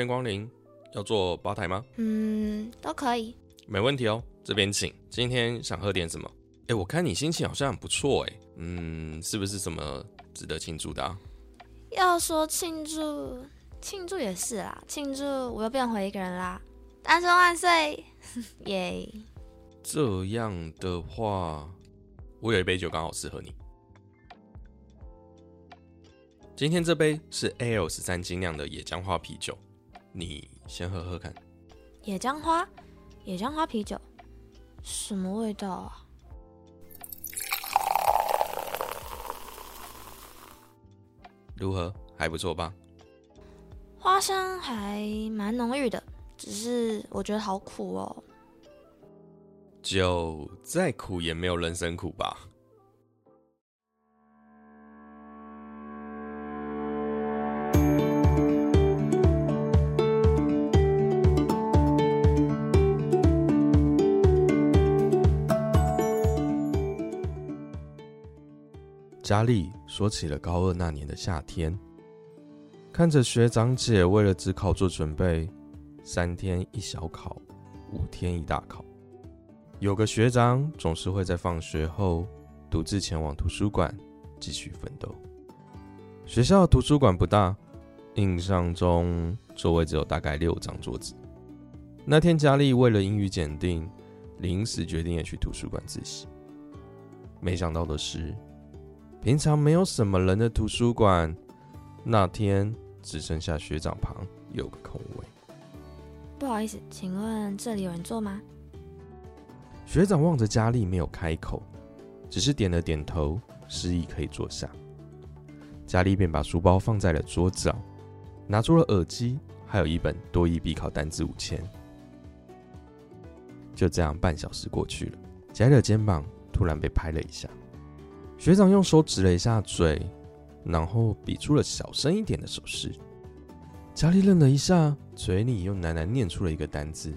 欢迎光临。要做吧台吗？嗯，都可以。没问题哦，这边请。今天想喝点什么？哎，我看你心情好像很不错哎。嗯，是不是什么值得庆祝的啊？要说庆祝，庆祝也是啦。庆祝我又变回一个人啦！单身万岁！耶！这样的话，我有一杯酒刚好适合你。今天这杯是 L 十三精酿的野姜花啤酒，你先喝喝看。野姜花，野姜花啤酒，什么味道啊？如何？还不错吧？花香还蛮浓郁的，只是我觉得好苦哦。酒再苦也没有人生苦吧？佳丽说起了高二那年的夏天，看着学长姐为了职考做准备，三天一小考，五天一大考。有个学长总是会在放学后独自前往图书馆继续奋斗。学校图书馆不大，印象中座位只有大概六张桌子。那天佳丽为了英语检定，临时决定也去图书馆自习。没想到的是。平常没有什么人的图书馆，那天只剩下学长旁有个空位。不好意思，请问这里有人坐吗？学长望着佳丽，没有开口，只是点了点头，示意可以坐下。佳丽便把书包放在了桌角，拿出了耳机，还有一本多益必考单字五千。就这样，半小时过去了，佳丽的肩膀突然被拍了一下。学长用手指了一下嘴，然后比出了小声一点的手势。佳丽愣了一下，嘴里又喃喃念出了一个单字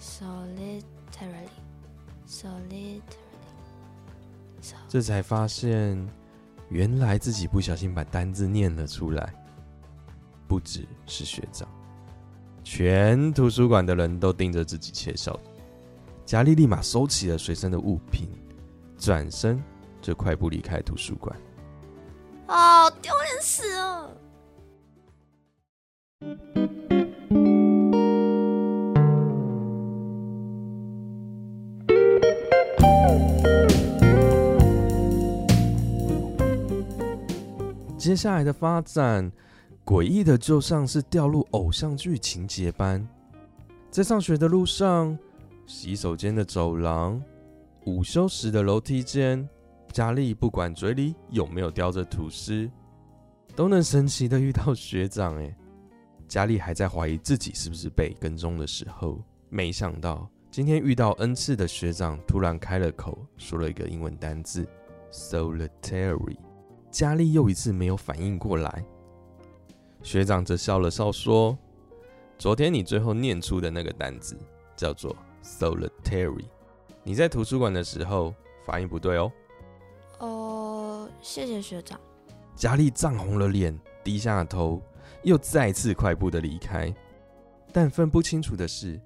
：“solitarily，solitarily。”这才发现，原来自己不小心把单字念了出来。不只是学长，全图书馆的人都盯着自己窃笑。佳丽立马收起了随身的物品，转身。就快步离开图书馆。哦，丢脸死了！接下来的发展，诡异的就像是掉入偶像剧情节般，在上学的路上、洗手间的走廊、午休时的楼梯间。佳丽不管嘴里有没有叼着吐司，都能神奇的遇到学长。哎，佳丽还在怀疑自己是不是被跟踪的时候，没想到今天遇到 N 次的学长突然开了口，说了一个英文单字 “solitary”。佳丽又一次没有反应过来，学长则笑了笑说：“昨天你最后念出的那个单字叫做 solitary，你在图书馆的时候发音不对哦。”谢谢学长。佳丽涨红了脸，低下了头，又再次快步的离开。但分不清楚的是，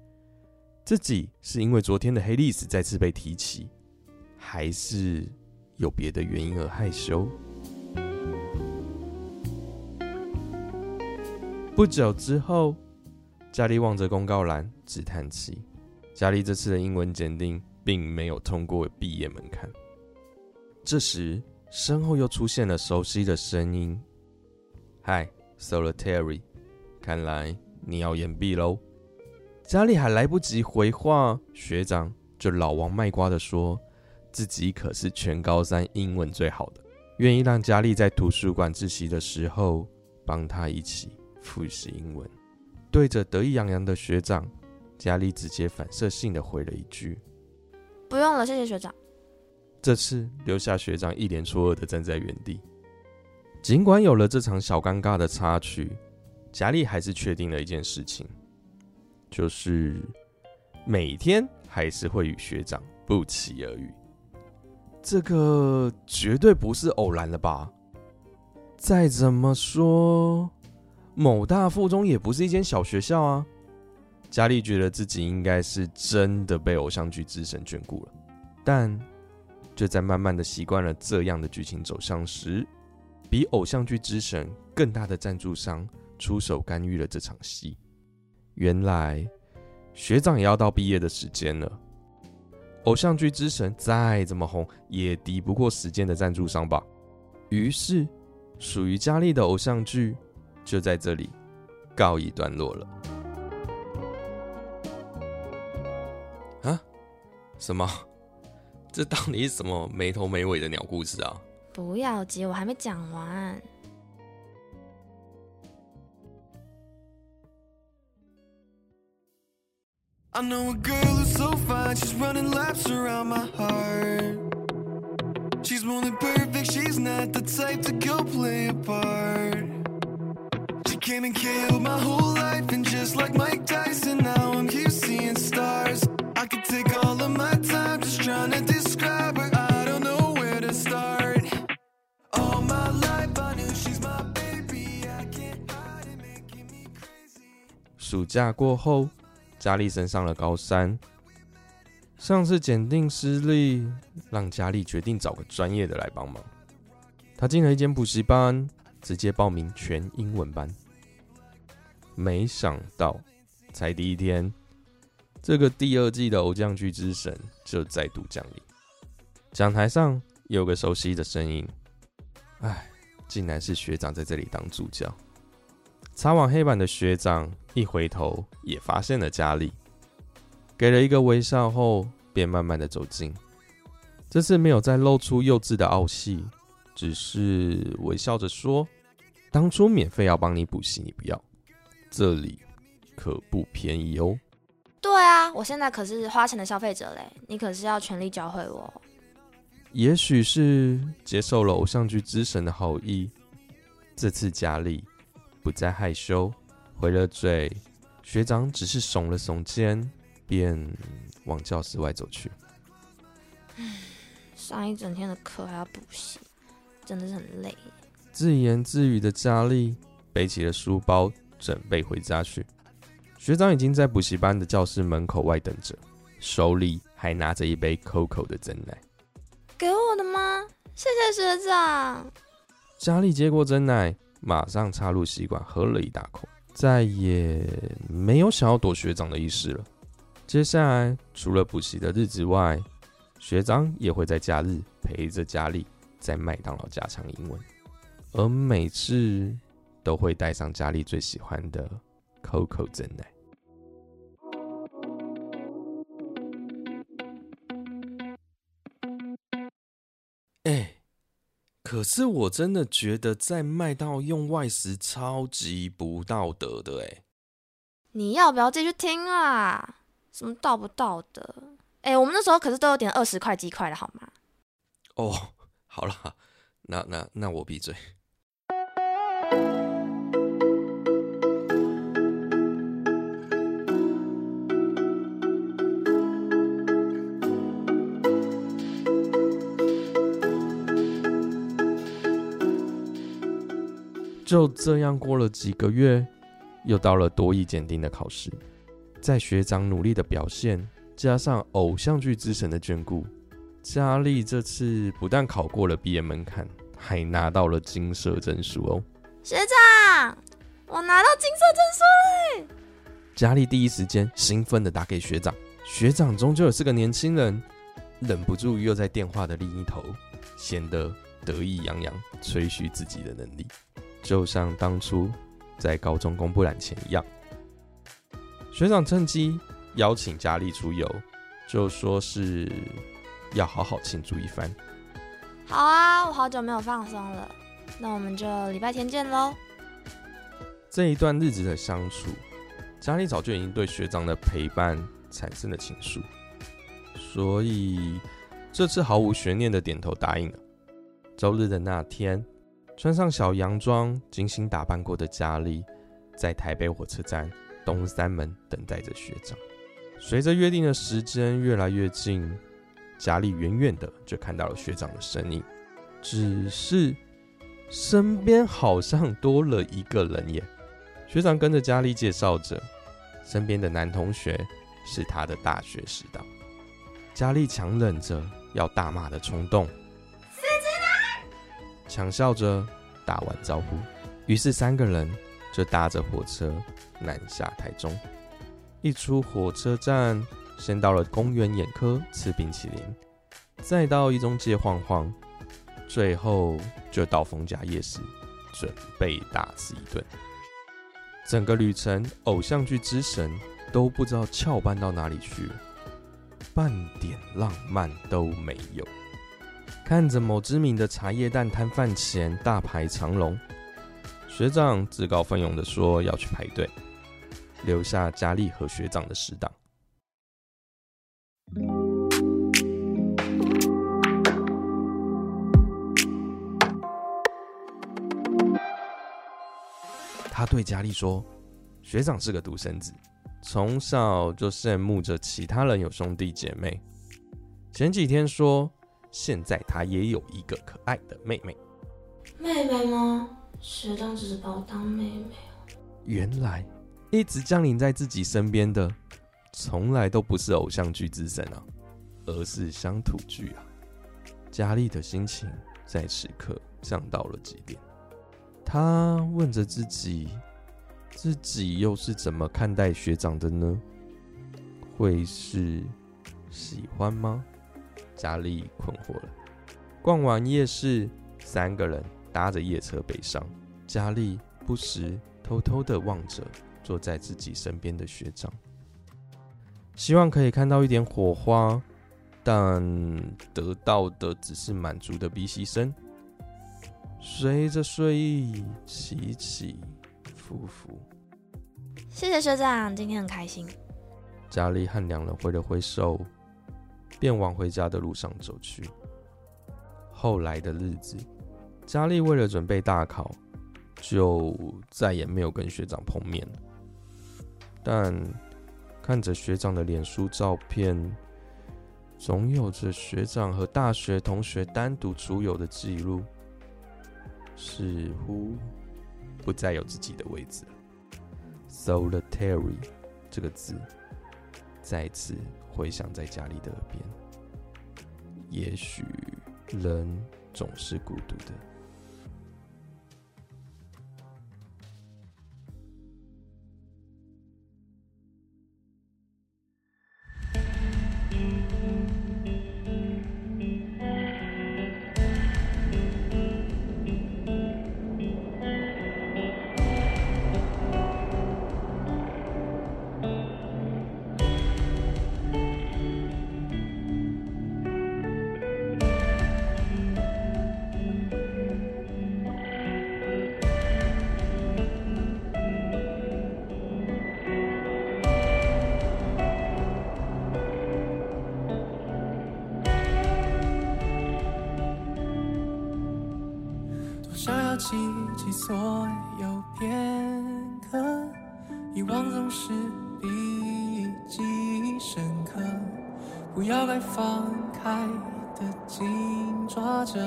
自己是因为昨天的黑历史再次被提起，还是有别的原因而害羞。不久之后，佳丽望着公告栏，直叹气。佳丽这次的英文检定并没有通过毕业门槛。这时。身后又出现了熟悉的声音：“嗨，Solitary，看来你要掩蔽喽。”佳丽还来不及回话，学长就老王卖瓜的说自己可是全高三英文最好的，愿意让佳丽在图书馆自习的时候帮他一起复习英文。对着得意洋洋的学长，佳丽直接反射性的回了一句：“不用了，谢谢学长。”这次留下学长一脸错愕的站在原地。尽管有了这场小尴尬的插曲，佳丽还是确定了一件事情，就是每天还是会与学长不期而遇。这个绝对不是偶然了吧？再怎么说，某大附中也不是一间小学校啊。佳丽觉得自己应该是真的被偶像剧之神眷顾了，但就在慢慢的习惯了这样的剧情走向时，比偶像剧之神更大的赞助商出手干预了这场戏。原来学长也要到毕业的时间了，偶像剧之神再怎么红，也敌不过时间的赞助商吧。于是，属于佳丽的偶像剧就在这里告一段落了。啊？什么？这到底是什么没头没尾的鸟故事啊？不要急，我还没讲完。 I know a girl who's so fine, she's running laps around my heart. She's more than perfect, she's not the type to go play a part. She came and killed my whole life, and just like Mike Tyson, 暑假过后，佳丽升上了高三。上次检定失利，让佳丽决定找个专业的来帮忙。她进了一间补习班，直接报名全英文班。没想到，才第一天，这个第二季的偶像剧之神就再度降临。讲台上有个熟悉的声音，唉，竟然是学长在这里当助教。擦完黑板的学长一回头，也发现了佳丽，给了一个微笑后，便慢慢的走近。这次没有再露出幼稚的傲气，只是微笑着说：“当初免费要帮你补习，你不要，这里可不便宜哦。对啊，我现在可是花钱的消费者嘞，你可是要全力教会我。也许是接受了偶像剧之神的好意，这次佳丽不再害羞，回了嘴，学长只是耸了耸肩，便往教室外走去。上一整天的课还要补习，真的是很累。自言自语的佳丽背起了书包，准备回家去。学长已经在补习班的教室门口外等着，手里还拿着一杯 COCO 的真奶。给我的吗？谢谢学长。佳丽接过真奶，马上插入吸管喝了一大口，再也没有想要躲学长的意思了。接下来，除了补习的日子外，学长也会在假日陪着佳丽在麦当劳加强英文，而每次都会带上佳丽最喜欢的 COCO 真奶。可是我真的觉得在麦当劳用外食超级不道德的哎、你要不要继续听啊？什么道不道德？哎、我们那时候可是都有点二十块鸡块的好吗？哦，好啦，那那那我闭嘴。就这样过了几个月，又到了多益检定的考试。在学长努力的表现，加上偶像剧之神的眷顾，佳丽这次不但考过了毕业门槛，还拿到了金色证书哦。学长，我拿到金色证书。佳丽第一时间兴奋的打给学长，学长终究也是个年轻人，忍不住又在电话的另一头显得得意洋洋，吹嘘自己的能力，就像当初在高中公布栏前一样。学长趁机邀请佳丽出游，就说是要好好庆祝一番。好啊，我好久没有放松了，那我们就礼拜天见喽。这一段日子的相处，佳丽早就已经对学长的陪伴产生了情愫，所以这次毫无悬念的点头答应了。周日的那天，穿上小洋装、精心打扮过的佳丽，在台北火车站东三门等待着学长。随着约定的时间越来越近，佳丽远远的就看到了学长的身影，只是身边好像多了一个人耶。学长跟着佳丽介绍着，身边的男同学是他的大学死党。佳丽强忍着要大骂的冲动，强笑着打完招呼，于是三个人就搭着火车南下台中。一出火车站，先到了公园眼科吃冰淇淋，再到一中街晃晃，最后就到逢甲夜市准备大吃一顿。整个旅程，偶像剧之神都不知道翘班到哪里去了，半点浪漫都没有。看着某知名的茶叶蛋摊贩前大排长龙，学长自告奋勇的说要去排队，留下佳丽和学长的死党。他对佳丽说：“学长是个独生子，从小就羡慕着其他人有兄弟姐妹。前几天说，现在他也有一个可爱的妹妹。妹妹吗？学长只是把我当妹妹。原来一直降临在自己身边的，从来都不是偶像剧之神啊，而是乡土剧啊。”佳丽的心情在此刻降到了极点。她问着自己，自己又是怎么看待学长的呢？会是喜欢吗？佳丽困惑了。逛完夜市，三个人搭着夜车北上。佳丽不时偷偷的望着坐在自己身边的学长，希望可以看到一点火花，但得到的只是满足的鼻息声。随着睡意起起伏伏，谢谢学长，今天很开心。佳丽和两人挥了挥手，便往回家的路上走去。后来的日子，佳丽为了准备大考，就再也没有跟学长碰面了。但看着学长的脸书照片，总有着学长和大学同学单独出游的记录。似乎不再有自己的位置。Solitary 这个字再次回响在家里的耳边。也许人总是孤独的。所有片刻，遗忘总是比记忆深刻。不要该放开的紧抓着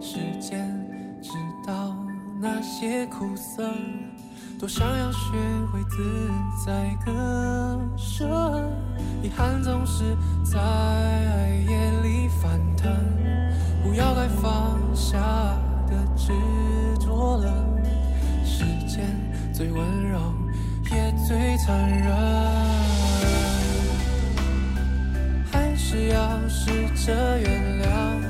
时间，直到那些苦涩。多想要学会自在割舍，遗憾总是在夜里翻腾。不要该放下的执着了，时间最温柔也最残忍，还是要试着原谅。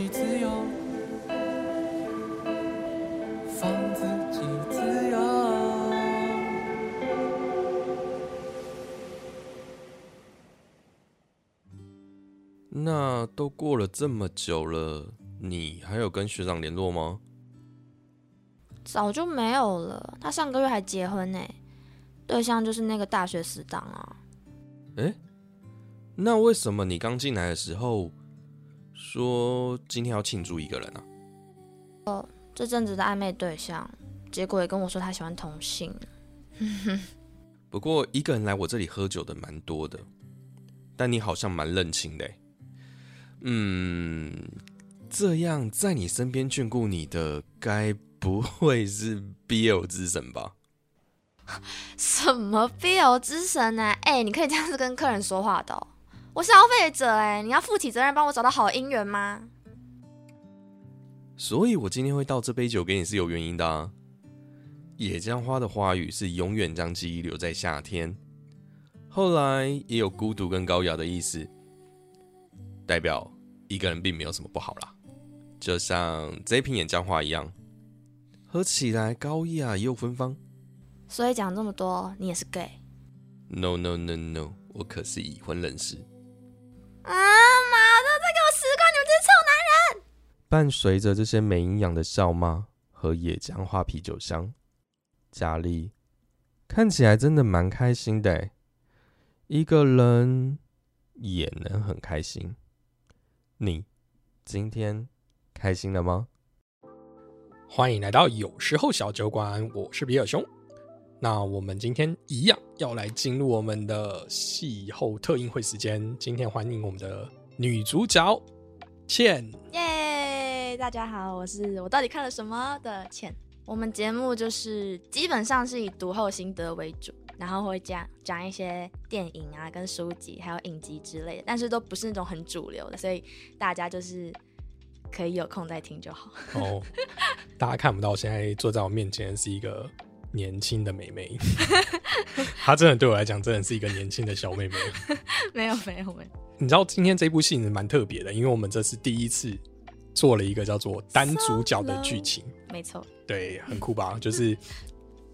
己自由，放自己自由。那都过了这么久了，你还有跟学长联络吗？早就没有了。他上个月还结婚呢，对象就是那个大学死党啊。诶，那为什么你刚进来的时候说今天要庆祝一个人啊？哦这阵子的暧昧对象，结果也跟我说他喜欢同性。不过一个人来我这里喝酒的蛮多的，但你好像蛮认清的欸。嗯，这样在你身边眷顾你的，该不会是 BL 之神吧？什么 BL 之神呢、哎、你可以这样子跟客人说话的哦、我消费者哎、你要负起责任，帮我找到好姻缘吗？所以我今天会倒这杯酒给你是有原因的啊。野姜花的花语是永远将记忆留在夏天，后来也有孤独跟高雅的意思，代表一个人并没有什么不好啦。就像这瓶野姜花一样，喝起来高雅又芬芳。所以讲这么多，你也是 gay No no no no，我可是已婚人士。啊？妈的，再给我十块！你们这些臭男人！伴随着这些没营养的笑骂和野姜花啤酒香，佳丽看起来真的蛮开心的欸。一个人也能很开心。你今天开心了吗？欢迎来到有时候小酒馆，我是比尔兄。那我们今天一样要来进入我们的戏后特映会时间。今天欢迎我们的女主角倩。耶大家好，我是我到底看了什么的倩。我们节目就是基本上是以读后心得为主，然后会讲讲一些电影啊、跟书籍还有影集之类的，但是都不是那种很主流的，所以大家就是可以有空再听就好。哦，大家看不到，现在坐在我面前是一个年轻的妹妹。她真的对我来讲，真的是一个年轻的小妹妹。没有没有没有，你知道今天这部戏蛮特别的，因为我们这是第一次做了一个叫做单主角的剧情。没错，对，很酷吧？就是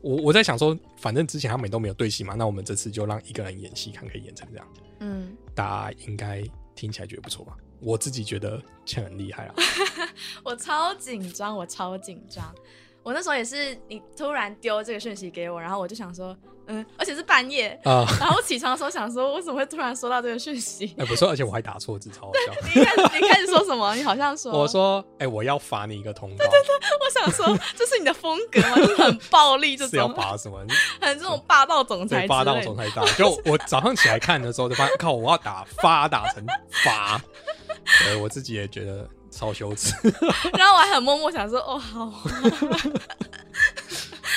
我我在想说，反正之前他们都没有对戏嘛，那我们这次就让一个人演戏，看可以演成这样，嗯，大家应该听起来觉得不错吧？我自己觉得倩很厉害啊，我超紧张，我超紧张。我那时候也是，你突然丢这个讯息给我，然后我就想说，嗯，而且是半夜，啊、然后我起床的时候想说，为什么会突然收到这个讯息？哎、不错，而且我还打错字，超好笑。你一开始你开始说什么？你好像说，我说，哎、我要罚你一个通告，我想说，这是你的风格吗？就是很暴力这是要，罚什么？很这种霸道总裁霸道总裁大。就我早上起来看的时候，就发现靠，我要打发打成罚，对我自己也觉得超羞耻。然后我还很默默想说，哦，好，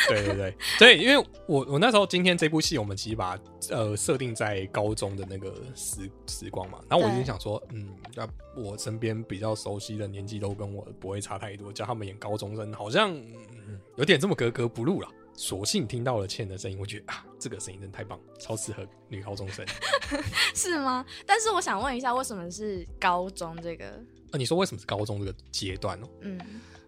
对对对对，因为我我那时候今天这部戏，我们其实把呃设定在高中的那个时时光嘛，然后我就对想说，嗯，那我身边比较熟悉的年纪都跟我不会差太多，叫他们演高中生，好像、嗯有点这么格格不入了。索性听到了倩的声音，我觉得啊，这个声音真的太棒，超适合女高中生。是吗？但是我想问一下，为什么是高中这个？呃，你说为什么是高中这个阶段哦？嗯，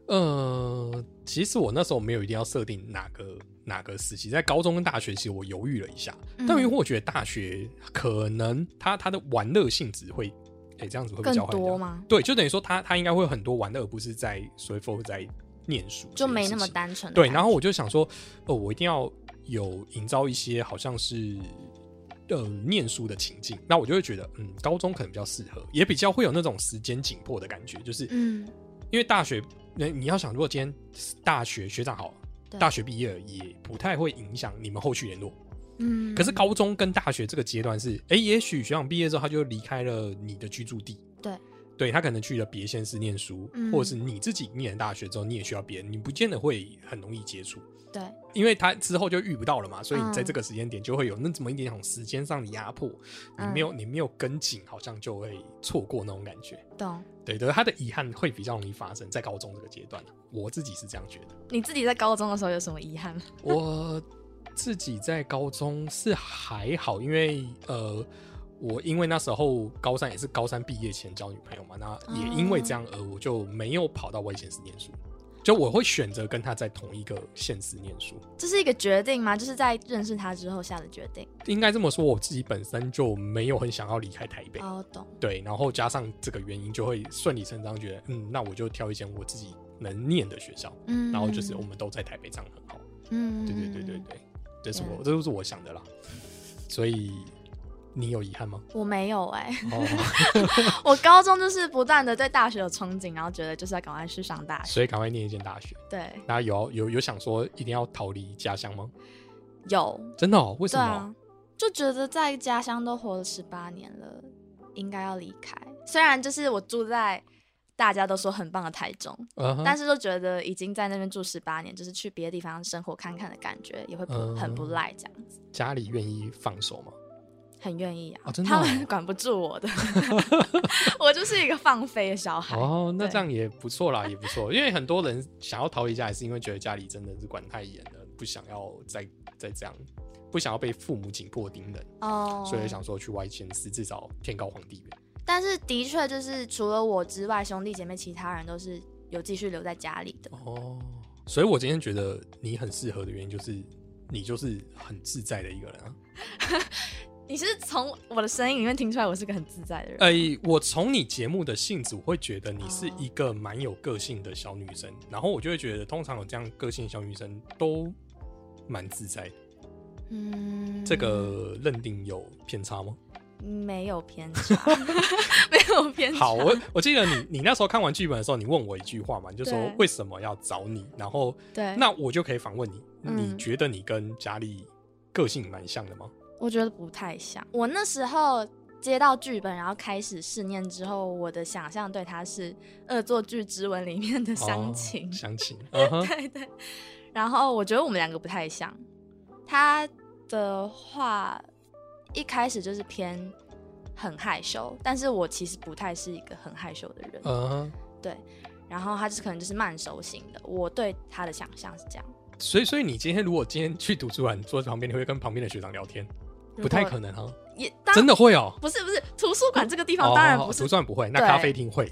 呃，其实我那时候没有一定要设定哪个哪个时期，在高中跟大学，其实我犹豫了一下，嗯但因为我觉得大学可能它它的玩乐性质会，哎、这样子会更交换掉？多吗？对，就等于说它它应该会有很多玩乐，而不是在随 f 在念书，就没那么。单纯的对，然后我就想说，哦，我一定要有营造一些好像是呃念书的情境，那我就会觉得，嗯，高中可能比较适合，也比较会有那种时间紧迫的感觉，就是嗯，因为大学，那你要想，如果今天大学学长好，大学毕业了也不太会影响你们后续联络。嗯，可是高中跟大学这个阶段是，哎、也许学长毕业之后他就离开了你的居住地，对，对他可能去了别县市念书，嗯或者是你自己念了大学之后，你也需要别人，你不见得会很容易接触。对，因为他之后就遇不到了嘛，所以你在嗯这个时间点就会有那这么一点点时间上的压迫，你没有你没有跟紧，好像就会错过那种感觉。懂。对对，他的遗憾会比较容易发生在高中这个阶段我自己是这样觉得。你自己在高中的时候有什么遗憾吗？我自己在高中是还好，因为呃，我因为那时候高三也是高三毕业前交女朋友嘛，那也因为这样而我就没有跑到外县市念书，就我会选择跟他在同一个县市念书。这是一个决定吗？就是在认识他之后下的决定。应该这么说，我自己本身就没有很想要离开台北，哦，懂。对，然后加上这个原因，就会顺理成章觉得，嗯，那我就挑一间我自己能念的学校，嗯，然后就是我们都在台北，这样很好。嗯，对对对对对，这是我这都是我想的啦。所以你有遗憾吗？我没有哎、哦，我高中就是不断的对大学有憧憬，然后觉得就是要赶快去上大学。所以赶快念一间大学。对，那有有有想说一定要逃离家乡吗？有，真的哦？为什么？啊，就觉得在家乡都活了十八年了，应该要离开。虽然就是我住在大家都说很棒的台中，但是就觉得已经在那边住十八年，就是去别的地方生活看看的感觉，也会很不赖这样子。家里愿意放手吗？很愿意啊，哦真的他哦们管不住我的，我就是一个放飞的小孩。哦，那对这样也不错啦，也不错。因为很多人想要逃离家，也是因为觉得家里真的是管太严了，不想要再再这样，不想要被父母紧迫盯人，哦，所以想说去外县市，至少天高皇帝远。但是的确就是除了我之外，兄弟姐妹其他人都是有继续留在家里的。哦，所以我今天觉得你很适合的原因就是你就是很自在的一个人啊。你是从我的声音里面听出来我是个很自在的人。呃，我从你节目的性质，我会觉得你是哦一个蛮有个性的小女生，然后我就会觉得，通常有这样个性的小女生都蛮自在的。嗯，这个认定有偏差吗？没有偏差，没有偏差。好，我我记得你你那时候看完剧本的时候，你问我一句话嘛，你就说为什么要找你，然后对，那我就可以反问你，嗯你觉得你跟佳丽个性蛮像的吗？我觉得不太像。我那时候接到剧本，然后开始试念之后，我的想象对他是《恶作剧之吻》里面的乡情。哦乡情，嗯哼，对对，然后我觉得我们两个不太像。他的话一开始就是偏很害羞，但是我其实不太是一个很害羞的人。嗯哼，对，然后他就是可能就是慢熟型的。我对他的想象是这样，所以所以你今天如果今天去图书馆，坐在旁边，你会跟旁边的学长聊天？不太可能啊，也当真的会哦。不是不是图书馆这个地方当然不是哦图书馆不会，那咖啡厅会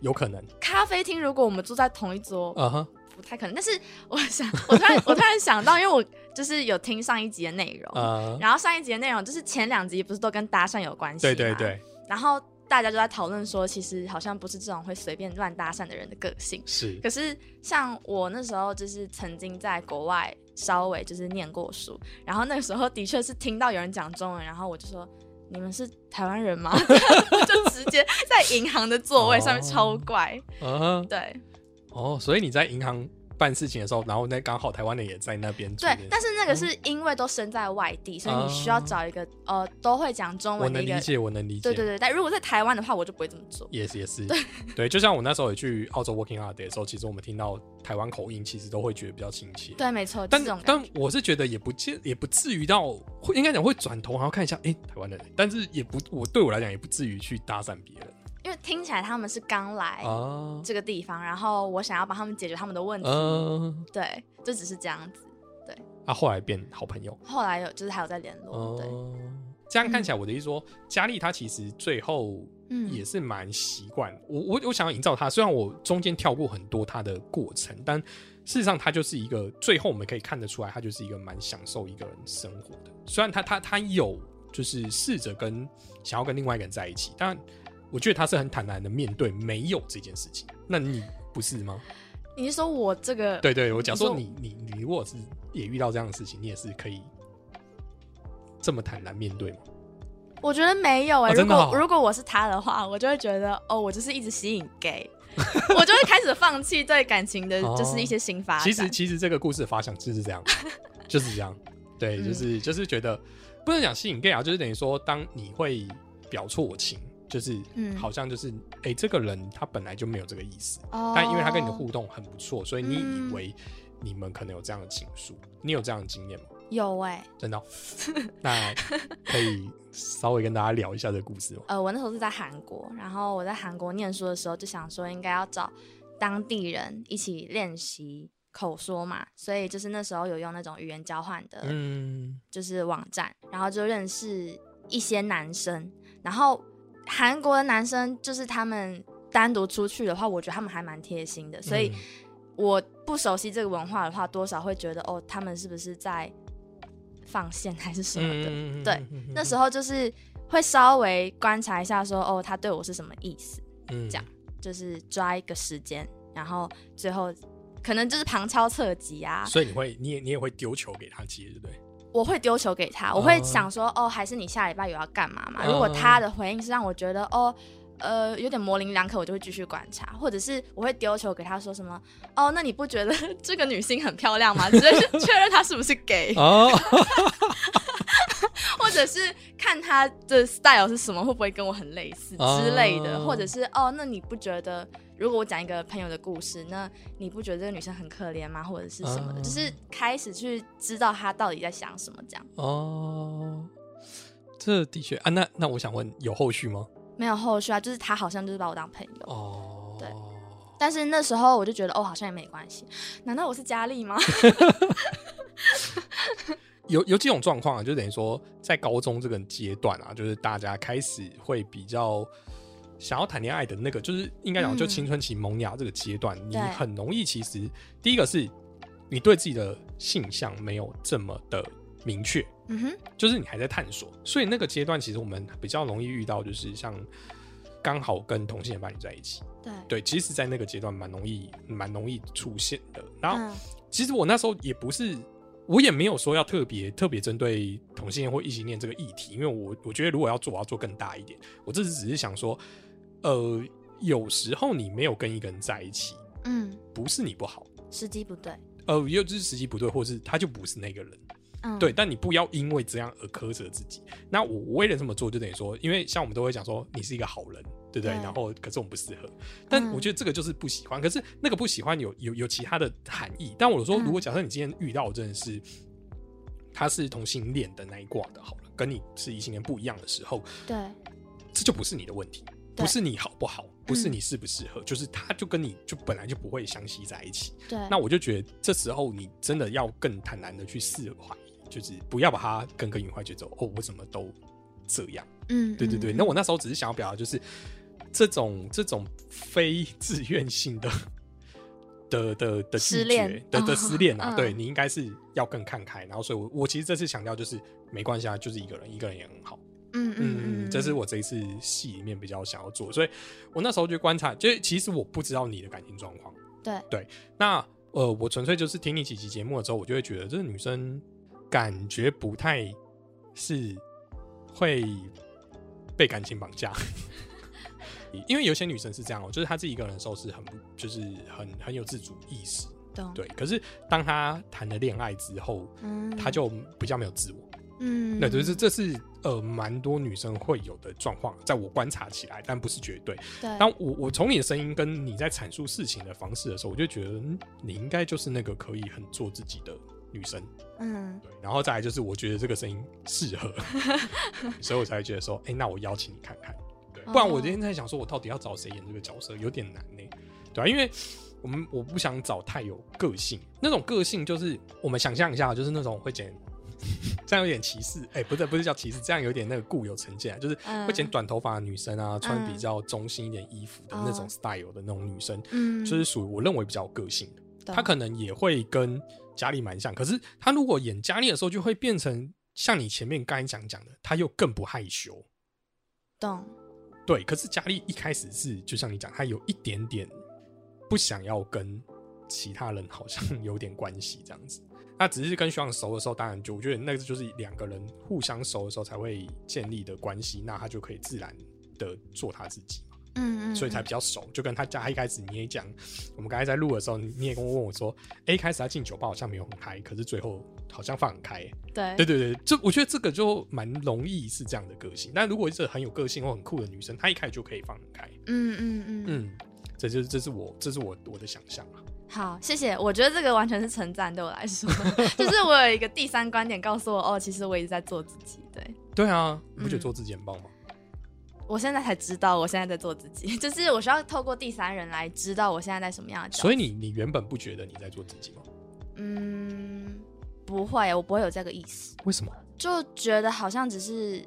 有可能。咖啡厅。如果我们住在同一桌，嗯哼，不太可能。但是我想，我突然我突然想到，因为我就是有听上一集的内容，呃，然后上一集的内容就是前两集不是都跟搭讪有关系对对吗，对，然后大家就在讨论说，其实好像不是这种会随便乱搭讪的人的个性。是可是像我那时候就是曾经在国外稍微就是念过书，然后那个时候的确是听到有人讲中文，然后我就说。你们是台湾人吗？就直接在银行的座位上面哦超怪，嗯哼，对，哦，所以你在银行办事情的时候，然后那刚好台湾人也在那边对但是那个是因为都身在外地，所以你需要找一个呃都会讲中文的一个。能理解，我能理解。对对对，但如果在台湾的话，我就不会这么做。也是也是，对，就像我那时候也去澳洲 working holiday 的时候，其实我们听到台湾口音，其实都会觉得比较亲切。对，没错，但但。我是觉得也不至也不至于到会应该讲会转头然后看一下，哎、台湾的人，但是也不我对我来讲也不至于去搭讪别人因为听起来他们是刚来啊。这个地方，然后我想要帮他们解决他们的问题。嗯、对，就只是这样子。对啊，后来变好朋友。后来有就是还有在联络。哦、对，这样看起来，我的意思说，佳丽她其实最后嗯也是蛮习惯、我我我想要营造她，虽然我中间跳过很多她的过程，但事实上她就是一个最后我们可以看得出来，她就是一个蛮享受一个人生活的。虽然她她她有就是试着跟想要跟另外一个人在一起，但我觉得他是很坦然的面对没有这件事情。那你不是吗？你是说我这个？对对，我假如说你你你你如果是也遇到这样的事情，你也是可以这么坦然面对吗？我觉得没有哎、如果如果我是他的话，我就会觉得哦，我就是一直吸引 gay，我就会开始放弃对感情的，哦就是一些新发展。其实其实这个故事的发想就是这样，就是这样，对，嗯就是就是觉得不能讲吸引 gay 啊，就是等于说，当你会表错情，就是嗯。好像就是哎、诶这个人他本来就没有这个意思，哦。但因为他跟你的互动很不错，所以你嗯以为你们可能有这样的情愫，你有这样的经验吗？有哎、真的？哦、那可以稍微跟大家聊一下这个故事吗？呃，我那时候是在韩国，然后我在韩国念书的时候就想说应该要找当地人一起练习口说嘛，所以就是那时候有用那种语言交换的，嗯，就是网站，然后就认识一些男生，然后韩国的男生就是他们单独出去的话，我觉得他们还蛮贴心的，所以嗯我不熟悉这个文化的话，多少会觉得哦，他们是不是在放线还是什么的？嗯对，那时候就是会稍微观察一下说哦，他对我是什么意思，嗯这样就是抓一个时间，然后最后可能就是旁敲侧击啊，所以你会你也你也会丢球给他接，对不对？我会丢球给他，我会想说，哦，还是你下礼拜有要干嘛嘛？如果他的回应是让我觉得，哦，呃，有点模棱两可，我就会继续观察，或者是我会丢球给他说什么，哦，那你不觉得这个女星很漂亮吗？直接去确认她是不是 gay，哦，或者是看他的 style 是什么，会不会跟我很类似之类的，哦或者是哦，那你不觉得？如果我讲一个朋友的故事，那你不觉得这个女生很可怜吗？或者是什么的，哦就是开始去知道她到底在想什么，这样。哦，这的确啊，那那我想问，有后续吗？没有后续啊，就是他好像就是把我当朋友，哦，对但是那时候我就觉得哦，好像也没关系。难道我是佳丽吗？有有几种状况啊，就等于说在高中这个阶段啊，就是大家开始会比较想要谈恋爱的那个，就是应该讲就嗯。青春期萌芽这个阶段，你很容易其实第一个是你对自己的性向没有这么的明确，嗯哼，就是你还在探索，所以那个阶段其实我们比较容易遇到，就是像刚好跟同性恋伴侣在一起，对，对，其实，在那个阶段蛮容易蛮容易出现的。然后，嗯。其实我那时候也不是，我也没有说要特别特别针对同性恋或异性恋这个议题，因为我我觉得如果要做，我要做更大一点。我这次只是想说，呃，有时候你没有跟一个人在一起，嗯，不是你不好，时机不对，呃，又就是时机不对，或是他就不是那个人。嗯，对，，但你不要因为这样而苛责自己。那我我为了这么做，就等于说，因为像我们都会讲说你是一个好人，对不对？对然后可是我们不适合，但嗯我觉得这个就是不喜欢。可是那个不喜欢有有有其他的含义。但我说，嗯如果假设你今天遇到真的是他是同性恋的那一挂的，好了，跟你是异性恋不一样的时候，对，这就不是你的问题。不是你好不好，不是嗯你适不适合，就是他就跟你就本来就不会相吸在一起。对，那我就觉得这时候你真的要更坦然的去释怀，就是不要把它耿耿于怀，觉得哦，我怎么都这样。嗯，对对对，嗯那我那时候只是想要表达，就是这种这种非自愿性的的的的拒失恋的的哦 失恋啊，嗯对你应该是要更看开。然后，所以我我其实这次强调就是没关系啊，就是一个人，一个人也很好。嗯嗯嗯，这是我这一次戏里面比较想要做，所以我那时候就观察，就是其实我不知道你的感情状况。对对那呃，我纯粹就是听你几集节目的时候，我就会觉得这个女生感觉不太是会被感情绑架，因为有些女生是这样哦、就是她自己一个人的时候是很不，就是很很有自主意识，对，可是当她谈了恋爱之后，嗯，她就比较没有自我。嗯，那就是这是呃蛮多女生会有的状况，在我观察起来，但不是绝对。对，当我我从你的声音跟你在阐述事情的方式的时候，我就觉得、嗯、你应该就是那个可以很做自己的女生。嗯对，然后再来就是我觉得这个声音适合，所以我才会觉得说，哎、那我邀请你看看。对，不然我今天在想说，我到底要找谁演这个角色，有点难呢、对啊，因为我们我不想找太有个性，那种个性就是我们想象一下，就是那种会剪。这样有点歧视，哎、不对不是叫歧视，这样有点那个固有成见啊，就是嗯会剪短头发的女生啊，穿比嗯较中性一点衣服的那种哦。style 的那种女生，嗯，就是属于我认为比较有个性的。她可能也会跟佳丽蛮像，可是她如果演佳丽的时候，就会变成像你前面刚才讲讲的，她又更不害羞。懂，对，可是佳丽一开始是就像你讲，她有一点点不想要跟其他人好像 有点关系这样子。那只是跟学长熟的时候，当然就我觉得那个就是两个人互相熟的时候才会建立的关系，那他就可以自然的做他自己嘛。嗯嗯，所以才比较熟。就跟他家一开始你也讲，我们刚才在录的时候，你也跟我问我说，哎、一开始他进酒吧好像没有很嗨，可是最后好像放很开、欸。对对对对，这我觉得这个就蛮容易是这样的个性。但如果是很有个性或很酷的女生，她一开始就可以放很开。嗯嗯嗯，嗯，这就是这是我这是我我的想象啊。好，谢谢。我觉得这个完全是称赞，对我来说，就是我有一个第三观点告诉我，哦，其实我一直在做自己。对对啊，你不觉得嗯做自己很棒吗？我现在才知道，我现在在做自己，就是我需要透过第三人来知道我现在在什么样的。所以你你原本不觉得你在做自己吗？嗯，不会，我不会有这个意思，为什么？就觉得好像只是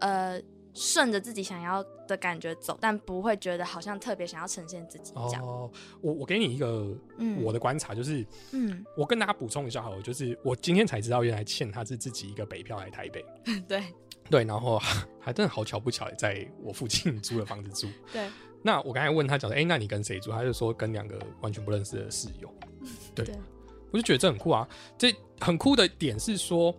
呃顺着自己想要的感觉走，但不会觉得好像特别想要呈现自己这样。哦，我我给你一个嗯我的观察，就是嗯，我跟大家补充一下好了，就是我今天才知道，原来倩他是自己一个北漂来台北。对对，然后还真的好巧不巧，在我附近租了房子住。对，那我刚才问他讲说，哎、那你跟谁住？他就说跟两个完全不认识的室友。对，对我就觉得这很酷啊。这很酷的点是说，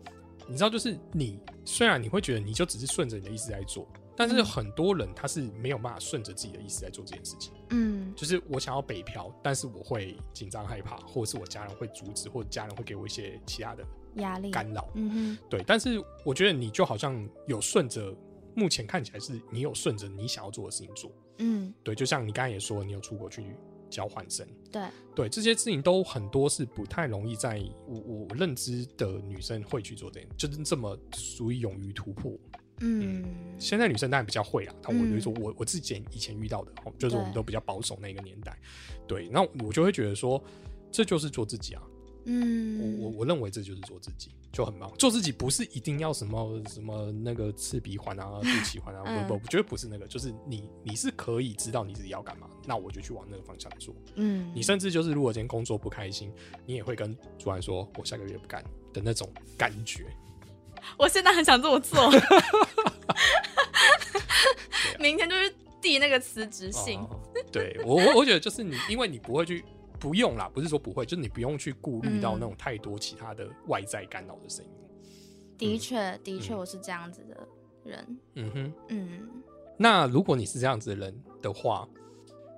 你知道，就是你虽然你会觉得你就只是顺着你的意思在做，但是嗯很多人他是没有办法顺着自己的意思在做这件事情。嗯就是我想要北漂，但是我会紧张害怕，或者是我家人会阻止，或者家人会给我一些其他的压力，干扰。嗯对，但是我觉得你就好像有顺着，目前看起来是你有顺着你想要做的事情做。嗯，对，就像你刚才也说，你有出国去交换生，对，对这些事情都很多是不太容易在我我认知的女生会去做这件，就是这么属于勇于突破。嗯现在女生当然比较会啦，但我嗯就说我我自己以前遇到的，哦就是我们都比较保守那个年代，对，那我就会觉得说，这就是做自己啊，嗯，我我我认为这就是做自己，就很忙。做自己不是一定要什么什么那个刺鼻环啊、肚脐环啊，嗯不不，我觉得不是那个，就是你你是可以知道你自己要干嘛，那我就去往那个方向做。嗯，你甚至就是如果今天工作不开心，你也会跟主管说，我下个月不干的那种感觉。我现在很想这么做，明天就是递那个辞职信。哦对我我我觉得就是你，因为你不会去。不用啦，不是说不会，就是你不用去顾虑到嗯那种太多其他的外在干扰的声音。的确，的确，嗯我是这样子的人。嗯哼，嗯，那如果你是这样子的人的话，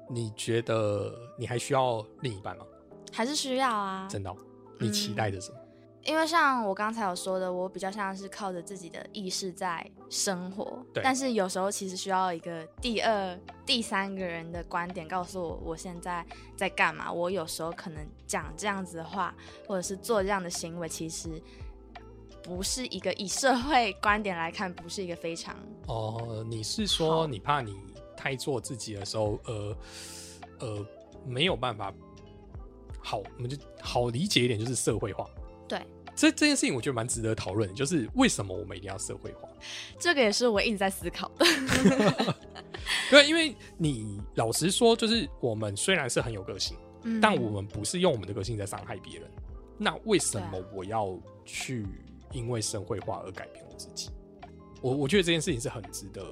你觉得你还需要另一半吗？还是需要啊，真的哦、你期待的什么？因为像我刚才有说的，我比较像是靠着自己的意识在生活，对但是有时候其实需要一个第二、第三个人的观点告诉我我现在在干嘛。我有时候可能讲这样子的话，或者是做这样的行为，其实不是一个以社会观点来看，不是一个非常哦，你是说你怕你太做自己的时候，呃呃，没有办法好，我们就好理解一点，就是社会化。对。这这件事情我觉得蛮值得讨论的，就是为什么我们一定要社会化？这个也是我一直在思考的。对，因为你老实说，就是我们虽然是很有个性，嗯但我们不是用我们的个性在伤害别人。那为什么我要去因为社会化而改变我自己？我我觉得这件事情是很值得、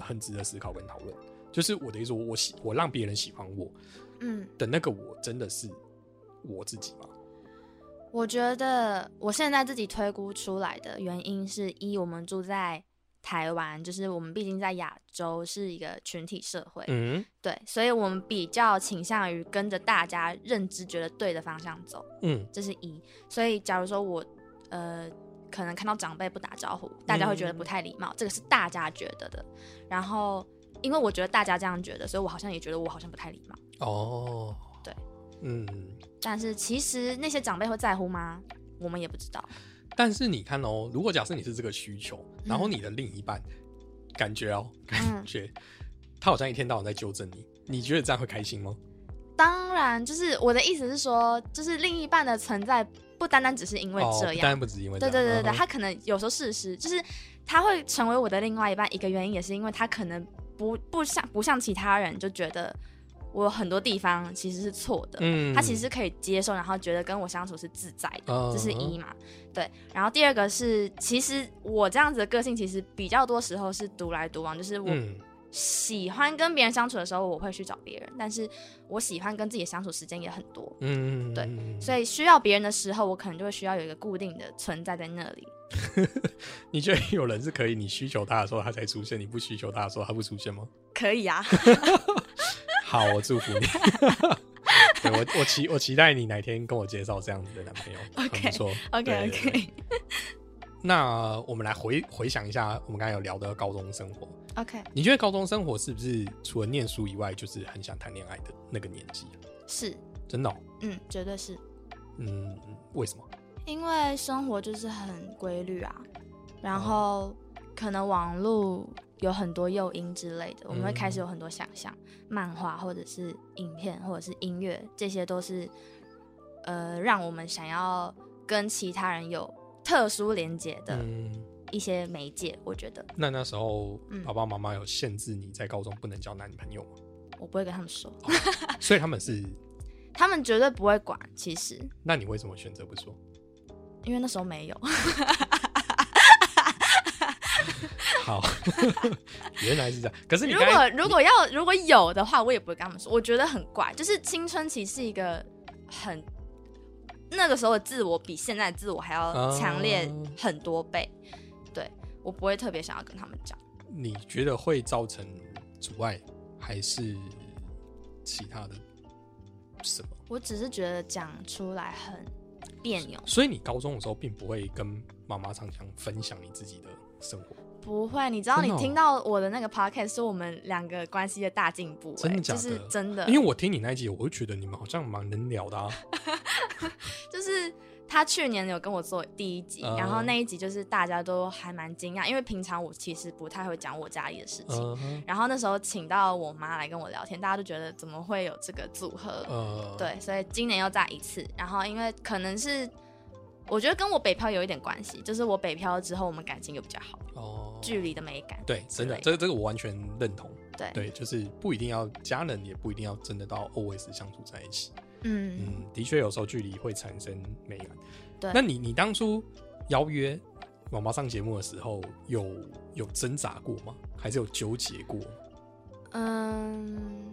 很值得思考跟讨论。就是我的意思，我喜我让别人喜欢我嗯，的那个我，真的是我自己吗？我觉得我现在自己推估出来的原因是一，我们住在台湾，就是我们毕竟在亚洲是一个群体社会，嗯对，所以我们比较倾向于跟着大家认知觉得对的方向走，嗯这是一。所以假如说我呃可能看到长辈不打招呼，大家会觉得不太礼貌，这个是大家觉得的。然后因为我觉得大家这样觉得，所以我好像也觉得我好像不太礼貌。哦，对，嗯。但是其实那些长辈会在乎吗？我们也不知道。但是你看哦，如果假设你是这个需求，然后嗯你的另一半感觉哦，感嗯觉他好像一天到晚在纠正你，你觉得这样会开心吗？当然，就是我的意思是说，就是另一半的存在不单单只是因为哦，这样，不当然不只是因为这样对对对对对，嗯他可能有时候事实就是他会成为我的另外一半，一个原因也是因为他可能不不像不像其他人就觉得我有很多地方其实是错的，嗯他其实可以接受，然后觉得跟我相处是自在的，嗯这是一嘛。对，然后第二个是，其实我这样子的个性其实比较多时候是独来独往，就是我嗯喜欢跟别人相处的时候，我会去找别人，但是我喜欢跟自己相处时间也很多。嗯，对嗯所以需要别人的时候，我可能就会需要有一个固定的存在在那里。你觉得有人是可以你需求他的时候他才出现，你不需求他的时候他不出现吗？可以啊，好，我祝福你。对我，我期我期待你哪天跟我介绍这样子的男朋友 OK，很不错。OK OK 那我们来回回想一下，我们刚才有聊的高中生活。OK，你觉得高中生活是不是除了念书以外，就是很想谈恋爱的那个年纪啊？是，真的哦、嗯，绝对是嗯，为什么？因为生活就是很规律啊，然后可能网络有很多诱因之类的，我们会开始有很多想象，漫画或者是影片或者是音乐，这些都是呃让我们想要跟其他人有特殊连接的嗯，一些媒介。我觉得那那时候嗯爸爸妈妈有限制你在高中不能交男女朋友吗？我不会跟他们说，所以他们是，他们绝对不会管。其实，那你为什么选择不说？因为那时候没有。好，原来是这样。可是你如果如果要如果有的话，我也不会跟他们说。我觉得很怪，就是青春期是一个很那个时候的自我比现在的自我还要强烈哦很多倍。对我不会特别想要跟他们讲。你觉得会造成阻碍，还是其他的什么？我只是觉得讲出来很别扭。所以你高中的时候并不会跟妈妈常常分享你自己的生活，不会，你知道你听到我的那个 podcast 是我们两个关系的大进步、真的假的？欸就是真的，因为我听你那一集，我就觉得你们好像蛮能聊的啊。就是他去年有跟我做第一集，嗯然后那一集就是大家都还蛮惊讶，因为平常我其实不太会讲我家里的事情。嗯，然后那时候请到我妈来跟我聊天，大家都觉得怎么会有这个组合？呃，，对，所以今年又再一次。然后因为可能是我觉得跟我北漂有一点关系，就是我北漂之后我们感情又比较好，哦，距离的美感。对，真的，这个这个我完全认同。对，对，就是不一定要家人，也不一定要真的到 always 相处在一起。嗯，嗯，的确有时候距离会产生美感。对那你你当初邀约毛毛上节目的时候，有有挣扎过吗？还是有纠结过？嗯，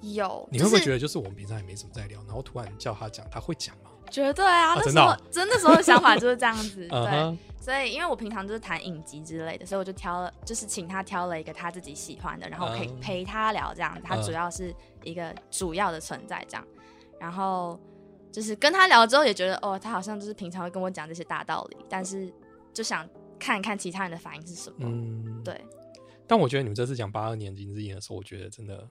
有。你会不会觉得得就是我们平常也没什么在聊，然后突然叫他讲，他会讲吗？绝对啊？那时候啊真的时候的想法就是这样子。对，所以因为我平常就是谈影集之类的，所以我就挑了，就是请他挑了一个他自己喜欢的，然后可以嗯陪他聊这样子。他嗯主要是一个主要的存在这样，然后就是跟他聊之后也觉得哦，他好像就是平常会跟我讲这些大道理，但是就想看一看其他人的反应是什么。嗯，。对，但我觉得你们这次讲八二年金之眼的时候，我觉得真的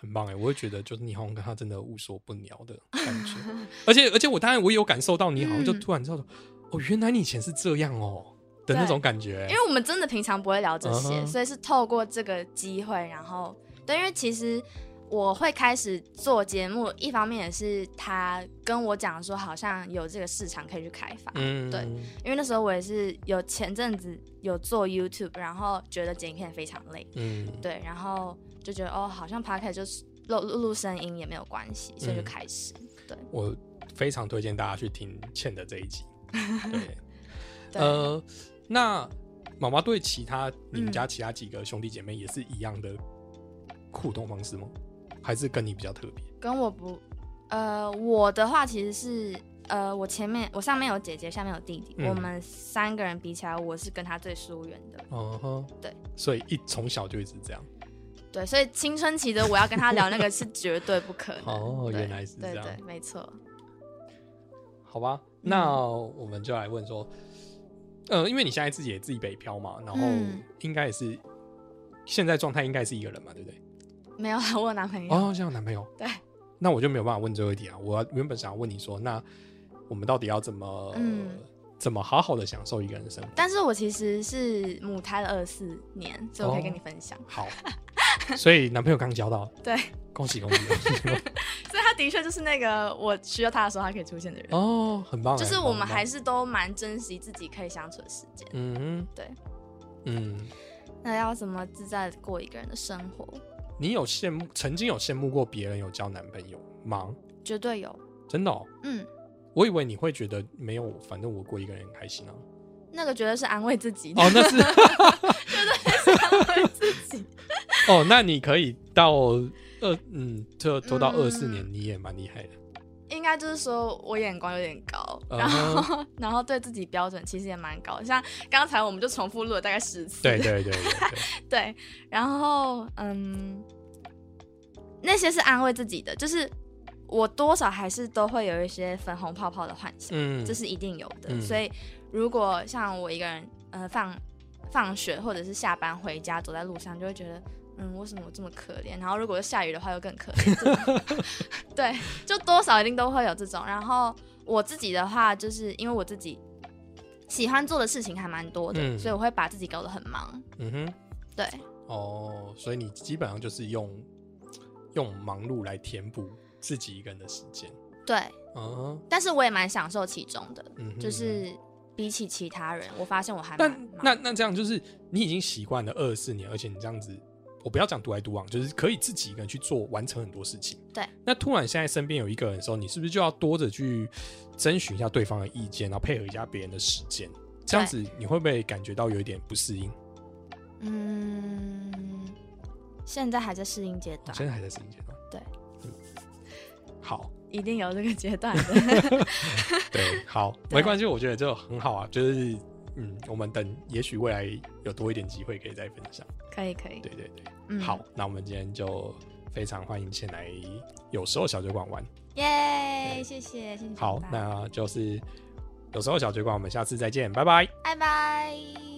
很棒哎，我会觉得就是你好像跟他真的无所不聊的 感觉，而且而且我当然我也有感受到你好像就嗯。突然知道说，哦，原来你以前是这样哦的那种感觉，因为我们真的平常不会聊这些，所以是透过这个机会，然后对，因为其实我会开始做节目，一方面也是他跟我讲说，好像有这个市场可以去开发，嗯，对，因为那时候我也是有前阵子有做 YouTube，然后觉得剪影片非常累，嗯，对，然后就觉得哦，好像 Podcast 就是录录录声音也没有关系，所以就嗯开始，对我非常推荐大家去听倩的这一集。对，对，呃，那妈妈对其他你们嗯家其他几个兄弟姐妹也是一样的互动方式吗？还是跟你比较特别？跟我不，呃，我的话其实是呃，我前面我上面有姐姐，下面有弟弟，嗯我们三个人比起来，我是跟他最疏远的。嗯哼，对，所以一从小就一直这样。对，所以青春期的我要跟他聊那个是绝对不可能。哦，原来是这样。对对，没错。好吧，那我们就来问说，呃，因为你现在自己也自己北漂嘛，然后嗯应该也是现在状态应该是一个人嘛，对不对？没有啦，我有男朋友。哦，这样男朋友，对，那我就没有办法问这个问题啊。我原本想要问你说，那我们到底要怎么、嗯怎么好好的享受一个人的生活？但是我其实是母胎了二四年，所以我可以跟你分享。好，所以男朋友刚交到，对，恭喜恭喜！所以他的确就是那个我需要他的时候他可以出现的人。哦，很棒欸，就是我们还是都蛮珍惜自己可以相处的时间。嗯对，嗯，那要怎么自在过一个人的生活？你有羡慕曾经有羡慕过别人有交男朋友吗？绝对有。真的、哦，嗯，我以为你会觉得没有，反正我过一个人很开心啊。那个绝对是安慰自己的，哦，那是 安慰自己。哦，那你可以到二嗯，就拖到嗯二四年，你也蛮厉害的。应该就是说我眼光有点高，嗯然后、然后对自己标准其实也蛮高。像刚才我们就重复录了大概十次。对对对对对，对，然后嗯，那些是安慰自己的，就是我多少还是都会有一些粉红泡泡的幻想，嗯，这是一定有的。嗯所以如果像我一个人，呃，放放学或者是下班回家走在路上，就会觉得。嗯，为什么我这么可怜？然后如果下雨的话，又更可怜。对，就多少一定都会有这种。然后我自己的话，就是因为我自己喜欢做的事情还蛮多的，嗯所以我会把自己搞得很忙。嗯哼，对，哦，所以你基本上就是用用忙碌来填补自己一个人的时间。对，嗯哼，但是我也蛮享受其中的，嗯就是比起其他人，我发现我还但蛮那那这样就是你已经习惯了二十四年，而且你这样子，我不要讲独来独往，就是可以自己一个人去做完成很多事情。对。那突然现在身边有一个人的时候，你是不是就要多着去征询一下对方的意见，然后配合一下别人的时间？这样子你会不会感觉到有一点不适应？嗯，现在还在适应阶段，现在还在适应阶段。对嗯，好，一定有这个阶段的。对，好，对没关系，我觉得就很好啊，就是嗯，我们等，也许未来有多一点机会可以再分享。可以可以，对对对，嗯，好，，那我们今天就非常欢迎前来，有时候小酒馆玩。耶，谢谢谢谢，好，那就是有时候小酒馆，我们下次再见，拜拜。拜拜。